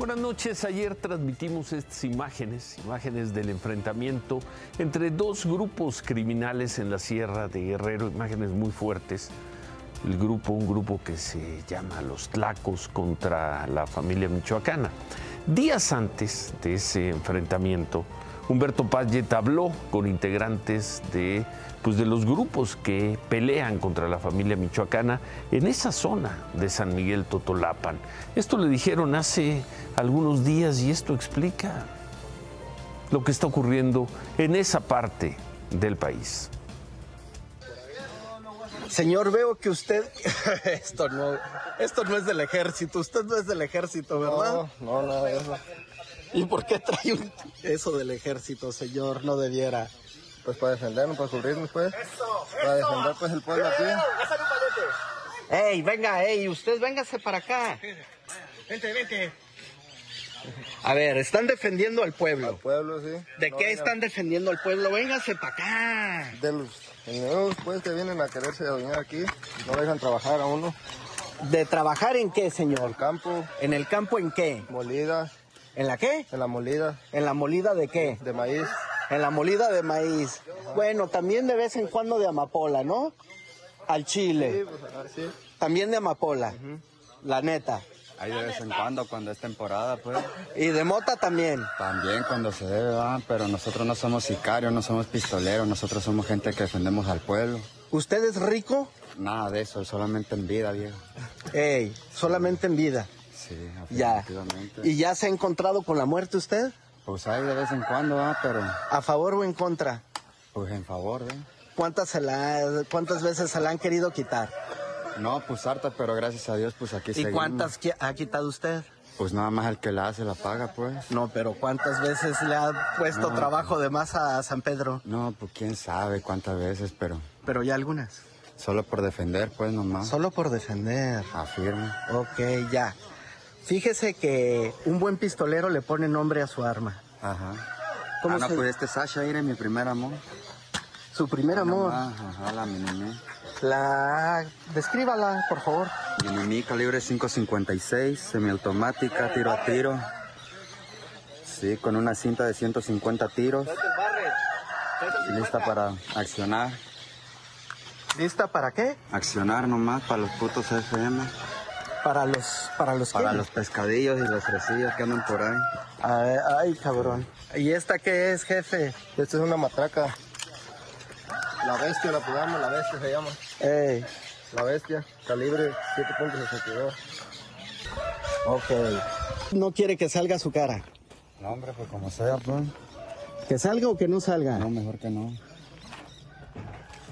Buenas noches. Ayer transmitimos estas imágenes, imágenes del enfrentamiento entre dos grupos criminales en la Sierra de Guerrero, imágenes muy fuertes. El grupo, un grupo que se llama Los Tlacos contra la familia michoacana. Días antes de ese enfrentamiento, Humberto Payet habló con integrantes de, pues de los grupos que pelean contra la familia michoacana en esa zona de San Miguel Totolapan. Esto le dijeron hace algunos días y esto explica lo que está ocurriendo en esa parte del país. Señor, veo que usted esto no esto no es del ejército, usted no es del ejército, ¿verdad? No, no, nada de eso. ¿Y por qué trae un- eso del ejército, señor? No debiera. Pues para defendernos, para cubrirnos, pues. Para defender, pues, el pueblo aquí. ¡Ey, venga, ey! Usted véngase para acá. Vente, vente. A ver, están defendiendo al pueblo. Al pueblo, sí. ¿De No qué están defendiendo al pueblo? Véngase para acá. De los enemigos, pues, que vienen a quererse adueñar aquí. No dejan trabajar a uno. ¿De trabajar en qué, señor? El campo, ¿En el campo en qué? molida, ¿En la qué? en la molida ¿En la molida de qué? de maíz. En la molida de maíz. Bueno, también de vez en cuando de amapola, ¿no? Al chile. Sí, pues, así. También de amapola. La neta. Ahí de vez en cuando, cuando es temporada, pues. Y de mota también. También cuando se debe, va, pero nosotros no somos sicarios, no somos pistoleros, nosotros somos gente que defendemos al pueblo. ¿Usted es rico? Nada de eso, solamente en vida, viejo. Ey, solamente en vida. Sí, Ya. ¿Y ya se ha encontrado con la muerte usted? Pues ahí de vez en cuando, va, pero ¿A favor o en contra? pues en favor, ¿eh? ¿Cuántas, se la- cuántas veces se la han querido quitar? No, pues harta, pero gracias a Dios, pues aquí ¿Y seguimos. cuántas qui- ha quitado usted? Pues nada más el que la hace la paga, pues. No, pero ¿cuántas veces le ha puesto No. trabajo de más a San Pedro? No, pues quién sabe cuántas veces, pero Pero ya algunas. solo por defender, pues nomás. Solo por defender. Afirma. Ok, ya. Fíjese que un buen pistolero le pone nombre a su arma. Ajá. ¿Cómo ah, no, se- pues este Sasha era mi primer amor. Su primer amor. Ajá, ajá, la Minimi. La... Descríbala, por favor. Minimi calibre 5.56, semiautomática, tiro a tiro. Sí, con una cinta de 150 tiros. Lista para accionar. ¿Lista para qué? Accionar nomás para los putos FM. Para los... ¿Para los Para qué? los pescadillos y los fresillos que andan por ahí. Ay, ay, cabrón. ¿Y esta qué es, jefe? Esta es una matraca. La bestia, la podamos, la bestia se llama. Ey, La bestia, calibre 7.62. ok. No quiere que salga su cara. No, hombre, pues como sea, pues. ¿Que salga o que no salga? No, mejor que no.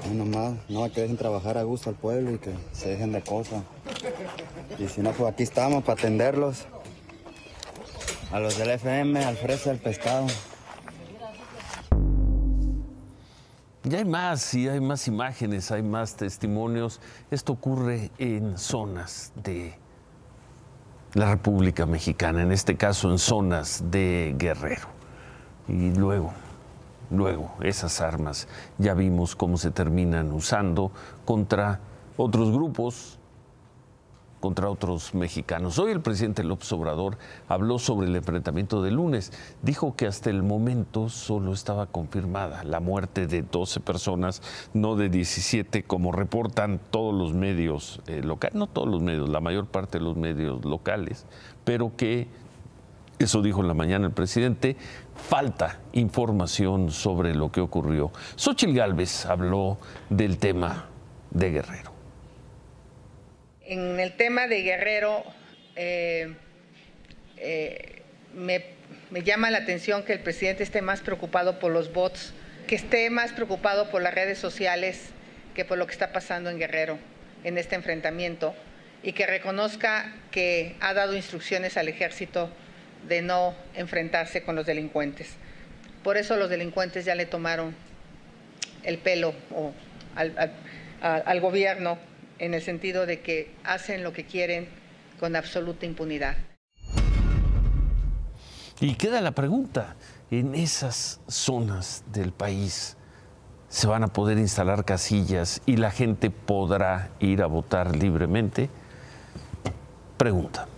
No, nomás, no, que dejen trabajar a gusto al pueblo y que se dejen de cosas. Y si no, pues aquí estamos para atenderlos. A los del FM, al fresa, al pescado. Ya hay más y hay más imágenes, hay más testimonios. Esto ocurre en zonas de la República Mexicana, en este caso en zonas de Guerrero. Y luego, luego, esas armas ya vimos cómo se terminan usando contra otros grupos, contra otros mexicanos. Hoy el presidente López Obrador habló sobre el enfrentamiento de lunes. Dijo que hasta el momento solo estaba confirmada la muerte de 12 personas, no de 17, como reportan todos los medios eh, locales, no todos los medios, la mayor parte de los medios locales, pero que, eso dijo en la mañana el presidente, falta información sobre lo que ocurrió. Xochitl Gálvez habló del tema de Guerrero. En el tema de Guerrero, eh, eh, me, llama la atención que el presidente esté más preocupado por los bots, que esté más preocupado por las redes sociales que por lo que está pasando en Guerrero en este enfrentamiento y que reconozca que ha dado instrucciones al ejército de no enfrentarse con los delincuentes. Por eso los delincuentes ya le tomaron el pelo al gobierno en el sentido de que hacen lo que quieren con absoluta impunidad. Y queda la pregunta, ¿en esas zonas del país se van a poder instalar casillas y la gente podrá ir a votar libremente? Pregunta.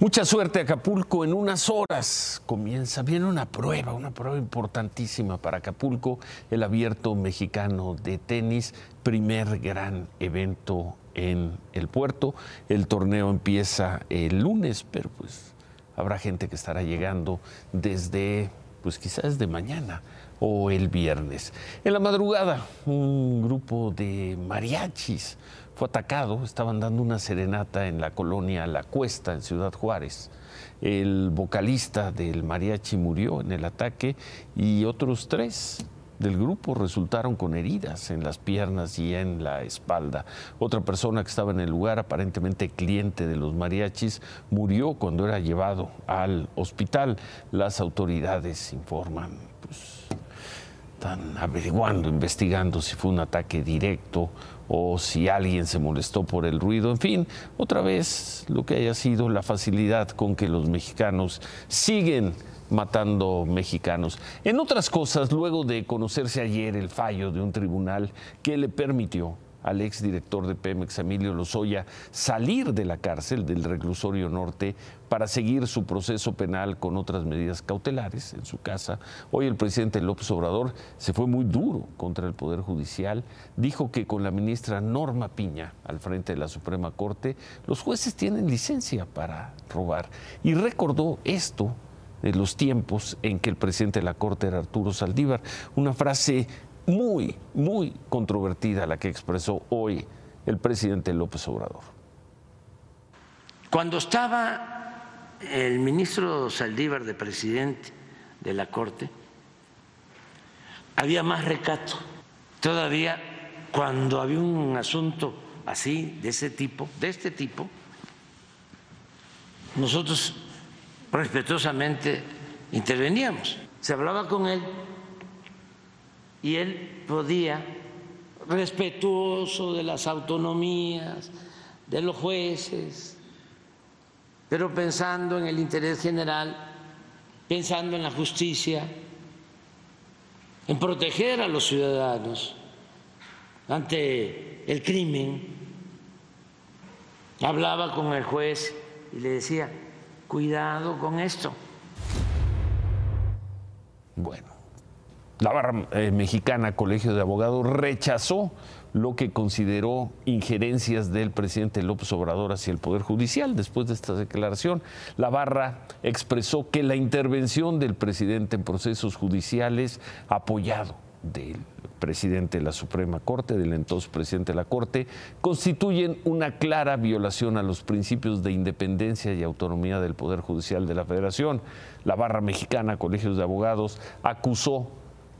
Mucha suerte Acapulco. En unas horas comienza, viene una prueba, una prueba importantísima para Acapulco, el abierto mexicano de tenis, primer gran evento en el puerto. El torneo empieza el lunes, pero pues habrá gente que estará llegando desde, pues quizás de mañana o el viernes. En la madrugada, un grupo de mariachis fue atacado, estaban dando una serenata en la colonia La Cuesta, en Ciudad Juárez. El vocalista del mariachi murió en el ataque y otros tres del grupo resultaron con heridas en las piernas y en la espalda. Otra persona que estaba en el lugar, aparentemente cliente de los mariachis, murió cuando era llevado al hospital. Las autoridades informan, pues, están averiguando, investigando si fue un ataque directo o si alguien se molestó por el ruido, en fin, otra vez lo que haya sido la facilidad con que los mexicanos siguen matando mexicanos. En otras cosas, luego de conocerse ayer el fallo de un tribunal que le permitió al exdirector de Pemex, Emilio Lozoya, salir de la cárcel del reclusorio norte para seguir su proceso penal con otras medidas cautelares en su casa. Hoy el presidente López Obrador se fue muy duro contra el Poder Judicial. Dijo que con la ministra Norma Piña al frente de la Suprema Corte, los jueces tienen licencia para robar. Y recordó esto de los tiempos en que el presidente de la Corte era Arturo Saldívar, una frase muy, muy controvertida la que expresó hoy el presidente López Obrador. Cuando estaba el ministro Saldívar de presidente de la Corte, había más recato. Todavía cuando había un asunto así, de ese tipo, de este tipo, nosotros respetuosamente interveníamos. Se hablaba con él y él podía, respetuoso de las autonomías, de los jueces, pero pensando en el interés general, pensando en la justicia, en proteger a los ciudadanos ante el crimen. Hablaba con el juez y le decía, cuidado con esto. Bueno, la barra eh, mexicana Colegio de Abogados rechazó lo que consideró injerencias del presidente López Obrador hacia el Poder Judicial. Después de esta declaración, la barra expresó que la intervención del presidente en procesos judiciales, apoyado del presidente de la Suprema Corte, del entonces presidente de la Corte, constituyen una clara violación a los principios de independencia y autonomía del Poder Judicial de la Federación. La barra mexicana, Colegios de Abogados, acusó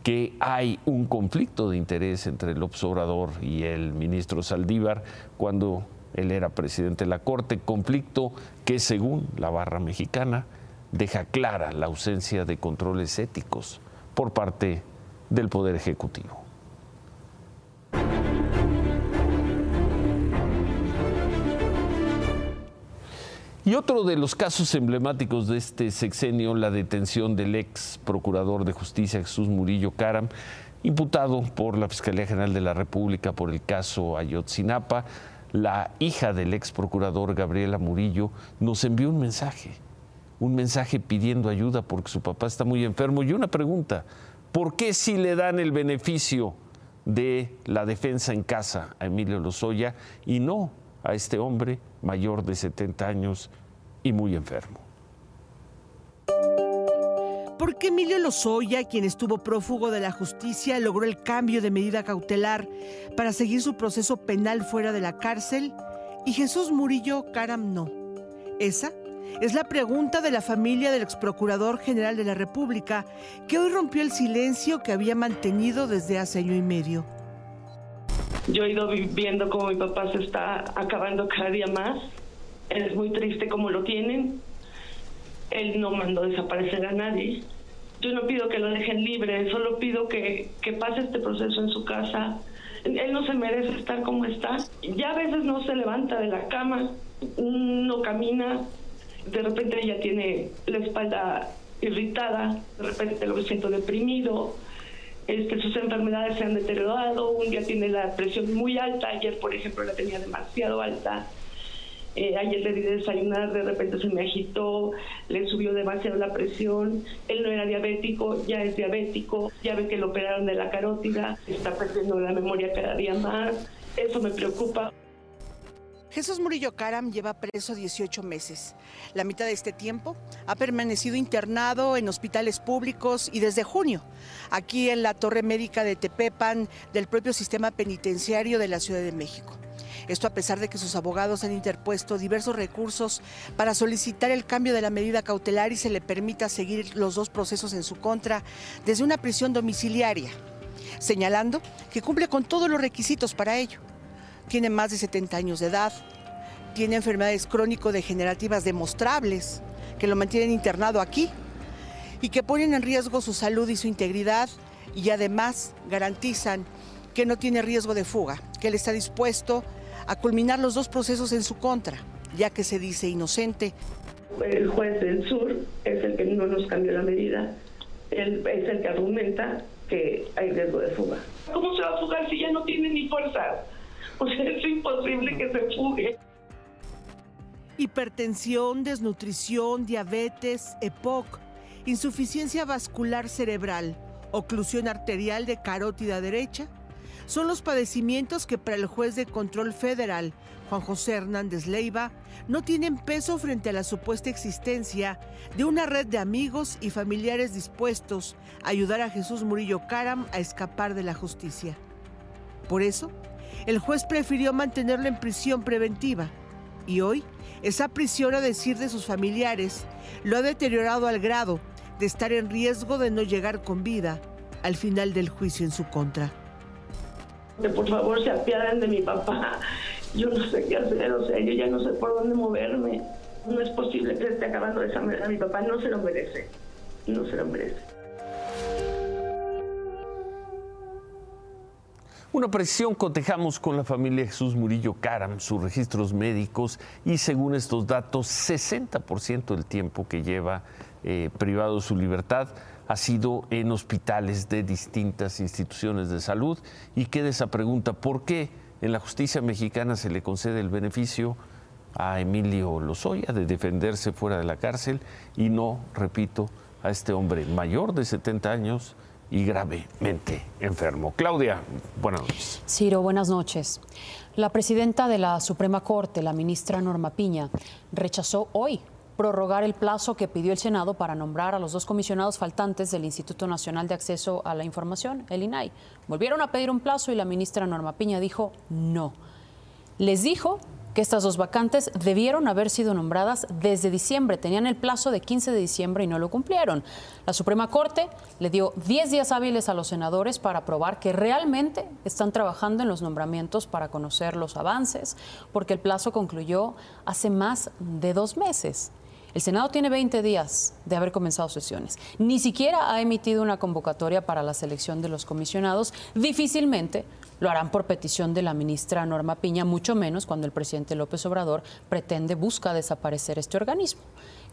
que hay un conflicto de interés entre el Obrador y el ministro Saldívar cuando él era presidente de la Corte, conflicto que según la barra mexicana deja clara la ausencia de controles éticos por parte del Poder Ejecutivo. Y otro de los casos emblemáticos de este sexenio, la detención del ex procurador de justicia Jesús Murillo Caram, imputado por la Fiscalía General de la República por el caso Ayotzinapa. La hija del ex procurador Gabriela Murillo nos envió un mensaje, un mensaje pidiendo ayuda porque su papá está muy enfermo. Y una pregunta, ¿por qué si le dan el beneficio de la defensa en casa a Emilio Lozoya y no a este hombre mayor de 70 años y muy enfermo. ¿Por qué Emilio Lozoya, quien estuvo prófugo de la justicia, logró el cambio de medida cautelar para seguir su proceso penal fuera de la cárcel y Jesús Murillo Caram no? Esa es la pregunta de la familia del ex procurador general de la República, que hoy rompió el silencio que había mantenido desde hace año y medio. Yo he ido viendo cómo mi papá se está acabando cada día más. Es muy triste cómo lo tienen. Él no mandó desaparecer a nadie. Yo no pido que lo dejen libre, solo pido que, que pase este proceso en su casa. Él no se merece estar como está. Ya a veces no se levanta de la cama, no camina, de repente ya tiene la espalda irritada, de repente lo siento deprimido, este, sus enfermedades se han deteriorado, un día tiene la presión muy alta, ayer por ejemplo la tenía demasiado alta. Eh, ayer le di de desayunar, de repente se me agitó, le subió demasiado la presión. Él no era diabético, ya es diabético, ya ve que lo operaron de la carótida, está perdiendo la memoria cada día más. Eso me preocupa. Jesús Murillo Caram lleva preso 18 meses. La mitad de este tiempo ha permanecido internado en hospitales públicos y desde junio, aquí en la Torre Médica de Tepepan del propio sistema penitenciario de la Ciudad de México. Esto a pesar de que sus abogados han interpuesto diversos recursos para solicitar el cambio de la medida cautelar y se le permita seguir los dos procesos en su contra desde una prisión domiciliaria, señalando que cumple con todos los requisitos para ello tiene más de 70 años de edad, tiene enfermedades crónico-degenerativas demostrables que lo mantienen internado aquí y que ponen en riesgo su salud y su integridad y además garantizan que no tiene riesgo de fuga, que él está dispuesto a culminar los dos procesos en su contra, ya que se dice inocente. El juez del sur es el que no nos cambió la medida, él es el que argumenta que hay riesgo de fuga. ¿Cómo se va a fugar si ya no tiene ni fuerza? Pues es imposible que se fugue. Hipertensión, desnutrición, diabetes, EPOC, insuficiencia vascular cerebral, oclusión arterial de carótida derecha, son los padecimientos que para el juez de control federal, Juan José Hernández Leiva, no tienen peso frente a la supuesta existencia de una red de amigos y familiares dispuestos a ayudar a Jesús Murillo Caram a escapar de la justicia. Por eso, el juez prefirió mantenerlo en prisión preventiva y hoy esa prisión, a decir de sus familiares, lo ha deteriorado al grado de estar en riesgo de no llegar con vida al final del juicio en su contra. Por favor, se apiadan de mi papá. Yo no sé qué hacer, o sea, yo ya no sé por dónde moverme. No es posible que esté acabando de esa manera. Mi papá no se lo merece. No se lo merece. Una precisión, cotejamos con la familia Jesús Murillo Caram sus registros médicos y según estos datos, 60% del tiempo que lleva eh, privado su libertad ha sido en hospitales de distintas instituciones de salud. Y queda esa pregunta, ¿por qué en la justicia mexicana se le concede el beneficio a Emilio Lozoya de defenderse fuera de la cárcel y no, repito, a este hombre mayor de 70 años? Y gravemente enfermo. Claudia, buenas noches. Ciro, buenas noches. La presidenta de la Suprema Corte, la ministra Norma Piña, rechazó hoy prorrogar el plazo que pidió el Senado para nombrar a los dos comisionados faltantes del Instituto Nacional de Acceso a la Información, el INAI. Volvieron a pedir un plazo y la ministra Norma Piña dijo no. Les dijo que estas dos vacantes debieron haber sido nombradas desde diciembre. Tenían el plazo de 15 de diciembre y no lo cumplieron. La Suprema Corte le dio 10 días hábiles a los senadores para probar que realmente están trabajando en los nombramientos para conocer los avances, porque el plazo concluyó hace más de dos meses. El Senado tiene 20 días de haber comenzado sesiones. Ni siquiera ha emitido una convocatoria para la selección de los comisionados. Difícilmente lo harán por petición de la ministra Norma Piña, mucho menos cuando el presidente López Obrador pretende, busca desaparecer este organismo.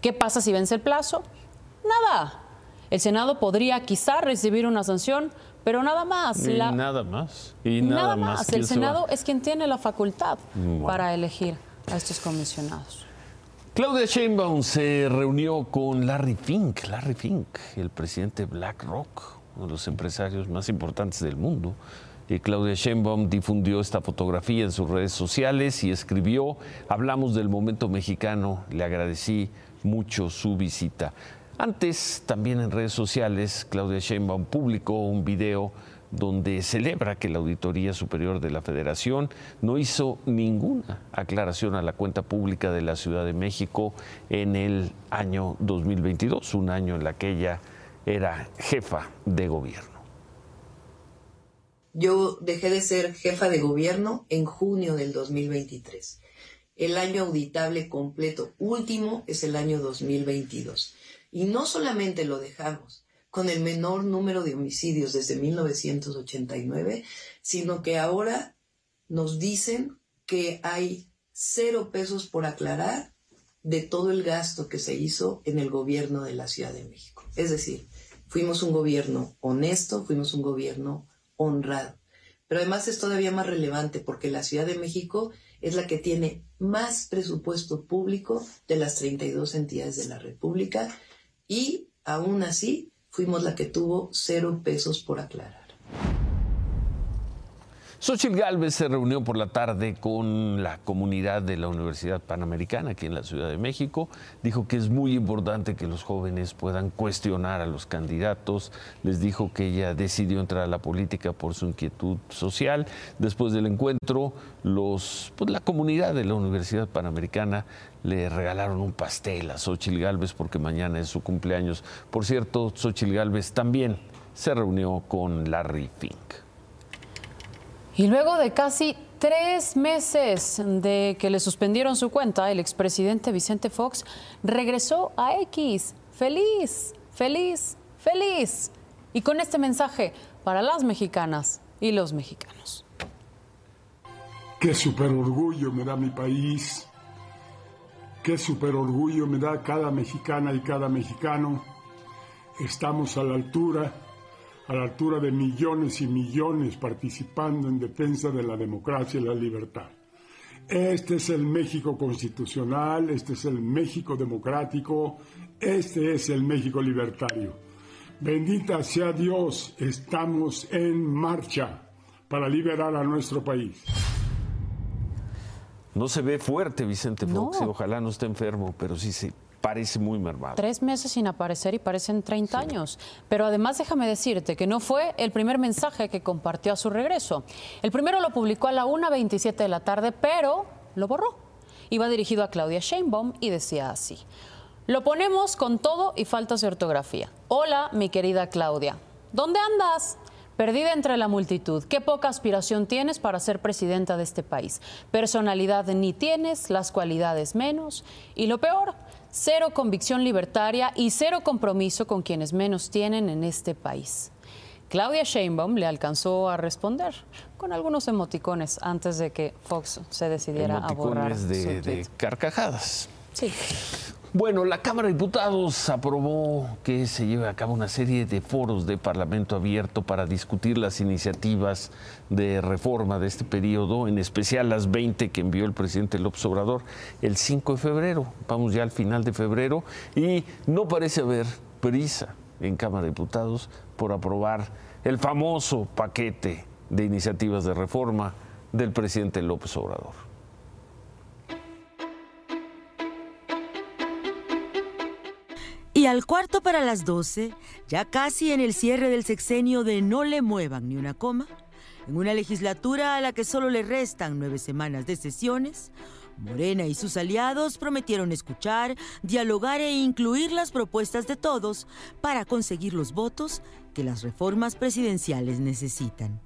¿Qué pasa si vence el plazo? Nada. El Senado podría quizá recibir una sanción, pero nada más. Y nada más. Y nada, más. El Senado es quien tiene la facultad para elegir a estos comisionados. Claudia Sheinbaum se reunió con Larry Fink, Larry Fink, el presidente de BlackRock, uno de los empresarios más importantes del mundo. Claudia Sheinbaum difundió esta fotografía en sus redes sociales y escribió, hablamos del momento mexicano, le agradecí mucho su visita. Antes, también en redes sociales, Claudia Sheinbaum publicó un video donde celebra que la Auditoría Superior de la Federación no hizo ninguna aclaración a la cuenta pública de la Ciudad de México en el año 2022, un año en la que ella era jefa de gobierno. Yo dejé de ser jefa de gobierno en junio del 2023. El año auditable completo último es el año 2022. Y no solamente lo dejamos con el menor número de homicidios desde 1989, sino que ahora nos dicen que hay cero pesos por aclarar de todo el gasto que se hizo en el gobierno de la Ciudad de México. Es decir, fuimos un gobierno honesto, fuimos un gobierno honrado. Pero además es todavía más relevante porque la Ciudad de México es la que tiene más presupuesto público de las 32 entidades de la República y aún así fuimos la que tuvo cero pesos por aclarar. Xochitl Gálvez se reunió por la tarde con la comunidad de la Universidad Panamericana aquí en la Ciudad de México. Dijo que es muy importante que los jóvenes puedan cuestionar a los candidatos. Les dijo que ella decidió entrar a la política por su inquietud social. Después del encuentro, los, pues, la comunidad de la Universidad Panamericana le regalaron un pastel a Xochitl Gálvez porque mañana es su cumpleaños. Por cierto, Xochitl Gálvez también se reunió con Larry Fink. Y luego de casi tres meses de que le suspendieron su cuenta, el expresidente Vicente Fox regresó a X. Feliz, feliz, feliz. Y con este mensaje para las mexicanas y los mexicanos. Qué super orgullo me da mi país. Qué super orgullo me da cada mexicana y cada mexicano. Estamos a la altura a la altura de millones y millones participando en defensa de la democracia y la libertad. Este es el México constitucional, este es el México democrático, este es el México libertario. Bendita sea Dios, estamos en marcha para liberar a nuestro país. No se ve fuerte Vicente Fox, y ojalá no esté enfermo, pero sí, sí, parece muy mermado. Tres meses sin aparecer y parecen 30 años. Pero además déjame decirte que no fue el primer mensaje que compartió a su regreso. El primero lo publicó a la 1.27 de la tarde, pero lo borró. Iba dirigido a Claudia Sheinbaum y decía así. Lo ponemos con todo y faltas de ortografía. Hola, mi querida Claudia. ¿Dónde andas? Perdida entre la multitud, qué poca aspiración tienes para ser presidenta de este país. Personalidad ni tienes, las cualidades menos. Y lo peor, cero convicción libertaria y cero compromiso con quienes menos tienen en este país. Claudia Sheinbaum le alcanzó a responder con algunos emoticones antes de que Fox se decidiera a borrar de, de carcajadas. Sí. Bueno, la Cámara de Diputados aprobó que se lleve a cabo una serie de foros de Parlamento abierto para discutir las iniciativas de reforma de este periodo, en especial las 20 que envió el presidente López Obrador el 5 de febrero. Vamos ya al final de febrero y no parece haber prisa en Cámara de Diputados por aprobar el famoso paquete de iniciativas de reforma del presidente López Obrador. Y al cuarto para las 12, ya casi en el cierre del sexenio de no le muevan ni una coma, en una legislatura a la que solo le restan nueve semanas de sesiones, Morena y sus aliados prometieron escuchar, dialogar e incluir las propuestas de todos para conseguir los votos que las reformas presidenciales necesitan.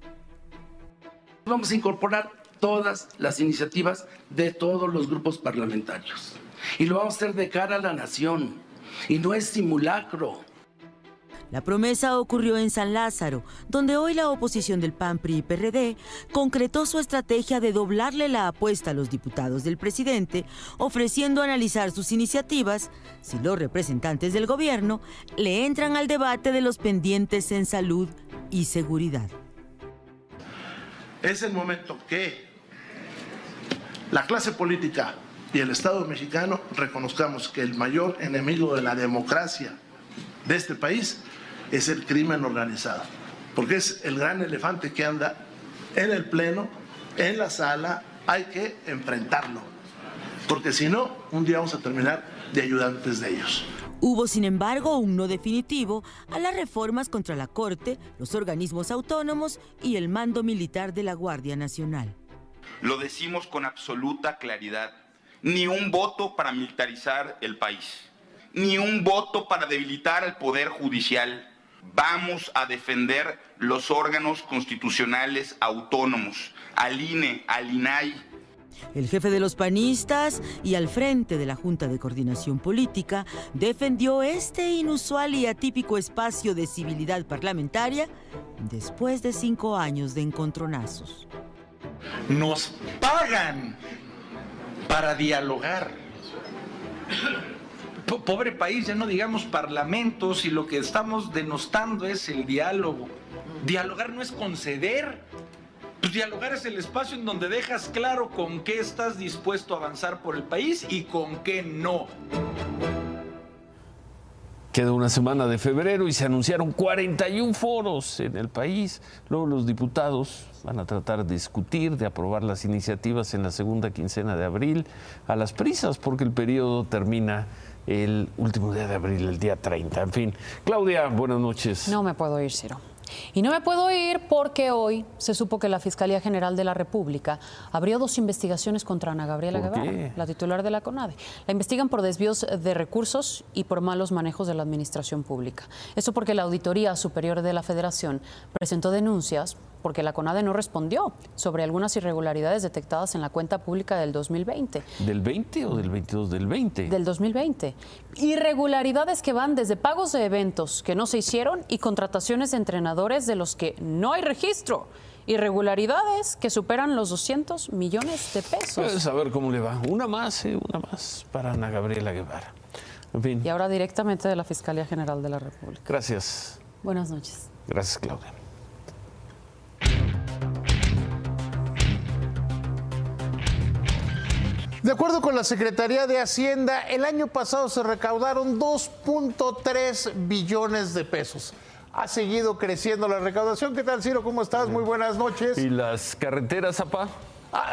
Vamos a incorporar todas las iniciativas de todos los grupos parlamentarios y lo vamos a hacer de cara a la nación y no es simulacro. La promesa ocurrió en San Lázaro, donde hoy la oposición del PAN, PRI y PRD concretó su estrategia de doblarle la apuesta a los diputados del presidente, ofreciendo analizar sus iniciativas si los representantes del gobierno le entran al debate de los pendientes en salud y seguridad. Es el momento que la clase política y el Estado mexicano reconozcamos que el mayor enemigo de la democracia de este país es el crimen organizado, porque es el gran elefante que anda en el Pleno, en la sala, hay que enfrentarlo, porque si no, un día vamos a terminar de ayudantes de ellos. Hubo, sin embargo, un no definitivo a las reformas contra la Corte, los organismos autónomos y el mando militar de la Guardia Nacional. Lo decimos con absoluta claridad ni un voto para militarizar el país, ni un voto para debilitar el poder judicial. Vamos a defender los órganos constitucionales autónomos, al INE, al INAI. El jefe de los panistas y al frente de la Junta de Coordinación Política defendió este inusual y atípico espacio de civilidad parlamentaria después de cinco años de encontronazos. Nos pagan para dialogar. Pobre país, ya no digamos parlamentos y lo que estamos denostando es el diálogo. Dialogar no es conceder, Pues dialogar es el espacio en donde dejas claro con qué estás dispuesto a avanzar por el país y con qué no. Queda una semana de febrero y se anunciaron 41 foros en el país. Luego los diputados van a tratar de discutir, de aprobar las iniciativas en la segunda quincena de abril a las prisas, porque el periodo termina el último día de abril, el día 30. En fin, Claudia, buenas noches. No me puedo ir, Ciro. Y no me puedo ir porque hoy se supo que la Fiscalía General de la República abrió dos investigaciones contra Ana Gabriela ¿Por Guevara, la titular de la CONADE. La investigan por desvíos de recursos y por malos manejos de la administración pública. Esto porque la Auditoría Superior de la Federación presentó denuncias porque la CONADE no respondió sobre algunas irregularidades detectadas en la cuenta pública del 2020 ¿Del 20 o del 22 del 20? del 2020. Irregularidades que van desde pagos de eventos que no se hicieron y contrataciones de entrenadores de los que no hay registro. Irregularidades que superan los 200 millones de pesos. Pues a ver cómo le va. Una más, eh, una más para Ana Gabriela Guevara. En fin, Y ahora directamente de la Fiscalía General de la República. gracias. Buenas noches. Gracias, Claudia. De acuerdo con la Secretaría de Hacienda, el año pasado se recaudaron 2.3 billones de pesos. Ha seguido creciendo la recaudación. ¿Qué tal, Ciro? ¿Cómo estás? Muy buenas noches. ¿Y las carreteras, Zapá? Ah,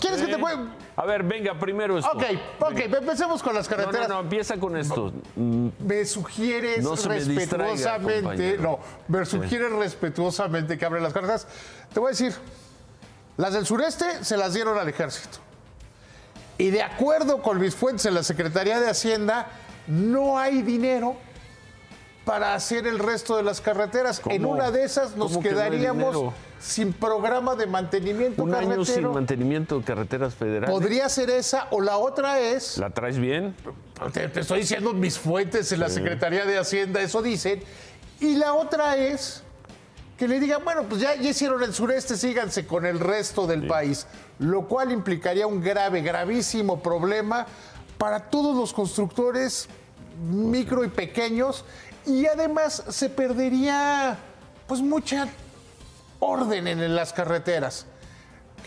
¿Quieres que te cuente? A ver, venga, primero esto. Ok, ok, empecemos con las No, carreteras. no, no, empieza con esto. Me sugieres No distraiga, respetuosamente, no, me sugieres respetuosamente que abren las carreteras. Te voy a decir, las del sureste se las dieron al ejército. Y de acuerdo con mis fuentes en la Secretaría de Hacienda, no hay dinero para hacer el resto de las carreteras. ¿Cómo? En una de esas nos ¿Cómo que no hay quedaríamos sin programa de mantenimiento Un año sin carretero. mantenimiento de carreteras federales. Podría ser esa o la otra es ¿La traes bien? te, te estoy diciendo mis fuentes en la. Secretaría de Hacienda, eso dicen. Y la otra es que le digan, bueno, pues ya, ya hicieron el sureste, síganse con el resto del país. Lo cual implicaría un grave, gravísimo problema para todos los constructores micro y pequeños. Y además se perdería pues mucha orden en las carreteras.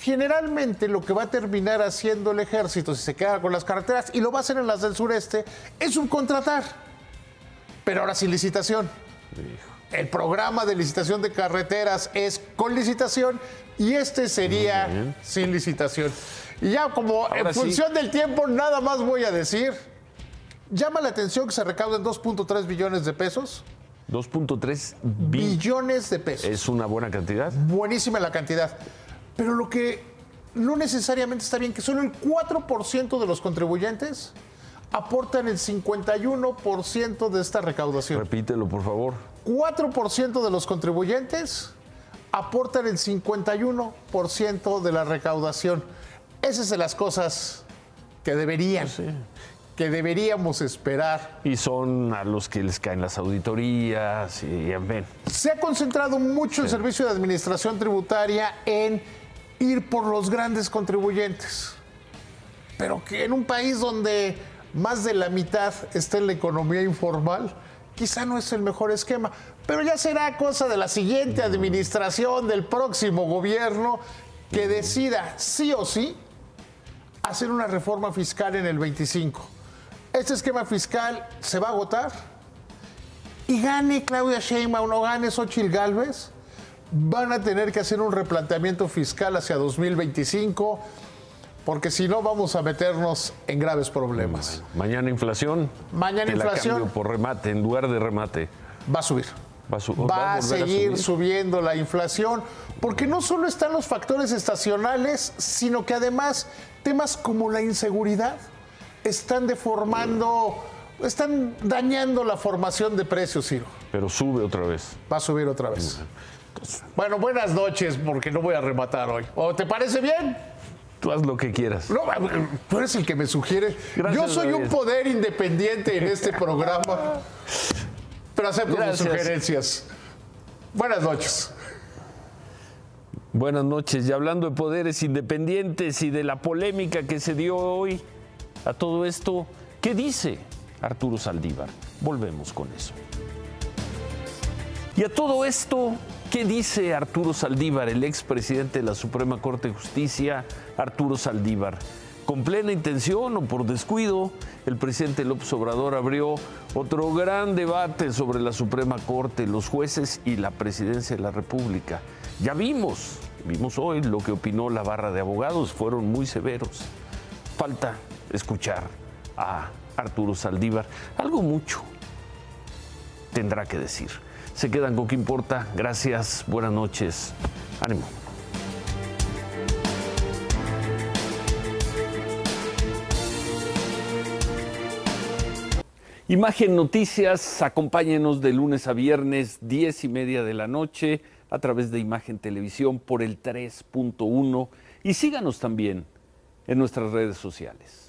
Generalmente lo que va a terminar haciendo el ejército si se queda con las carreteras, y lo va a hacer en las del sureste, es subcontratar. Pero ahora sin licitación. El programa de licitación de carreteras es con licitación y este sería sin licitación. Y ya como Ahora en sí. función del tiempo nada más voy a decir, llama la atención que se recauden 2.3 billones de pesos. 2.3 bi- Billones de pesos. es una buena cantidad. Buenísima la cantidad. Pero lo que no necesariamente está bien, que solo el 4% de los contribuyentes aportan el 51% de esta recaudación. Repítelo, por favor. 4% de los contribuyentes aportan el 51% de la recaudación. Esas es de las cosas que deberían, que deberíamos esperar. Y son a los que les caen las auditorías y en fin. Se ha concentrado mucho el Servicio de Administración Tributaria en ir por los grandes contribuyentes. Pero que en un país donde más de la mitad está en la economía informal, quizá no es el mejor esquema. Pero ya será cosa de la siguiente administración, del próximo gobierno, que decida sí o sí hacer una reforma fiscal en el 25. Este esquema fiscal se va a agotar y gane Claudia Sheinbaum o gane Xochitl Gálvez, van a tener que hacer un replanteamiento fiscal hacia 2025, porque si no vamos a meternos en graves problemas. Mañana inflación. Mañana Te la inflación. cambio por remate, en lugar de remate. Va a subir. Va a, su- Va a seguir subir. subiendo la inflación, porque no solo están los factores estacionales, sino que además temas como la inseguridad están deformando, están dañando la formación de precios, Ciro. Pero sube otra vez. Va a subir otra vez. Bueno, buenas noches, porque no voy a rematar hoy. ¿O te parece bien? Tú haz lo que quieras. No, tú eres el que me sugiere. Gracias, Yo soy un poder independiente en este programa, pero acepto tus sugerencias. Buenas noches. Buenas noches. Y hablando de poderes independientes y de la polémica que se dio hoy a todo esto, ¿qué dice Arturo Saldívar? Volvemos con eso. Y a todo esto, ¿qué dice Arturo Saldívar, el expresidente de la Suprema Corte de Justicia, Arturo Saldívar? Con plena intención o por descuido, el presidente López Obrador abrió otro gran debate sobre la Suprema Corte, los jueces y la presidencia de la República. Ya vimos, vimos hoy lo que opinó la barra de abogados, fueron muy severos. Falta escuchar a Arturo Saldívar, algo mucho tendrá que decir. Se quedan con qué importa. Gracias, buenas noches. Ánimo. Imagen Noticias, acompáñenos de lunes a viernes, 10 y media de la noche, a través de Imagen Televisión por el 3.1 y síganos también en nuestras redes sociales.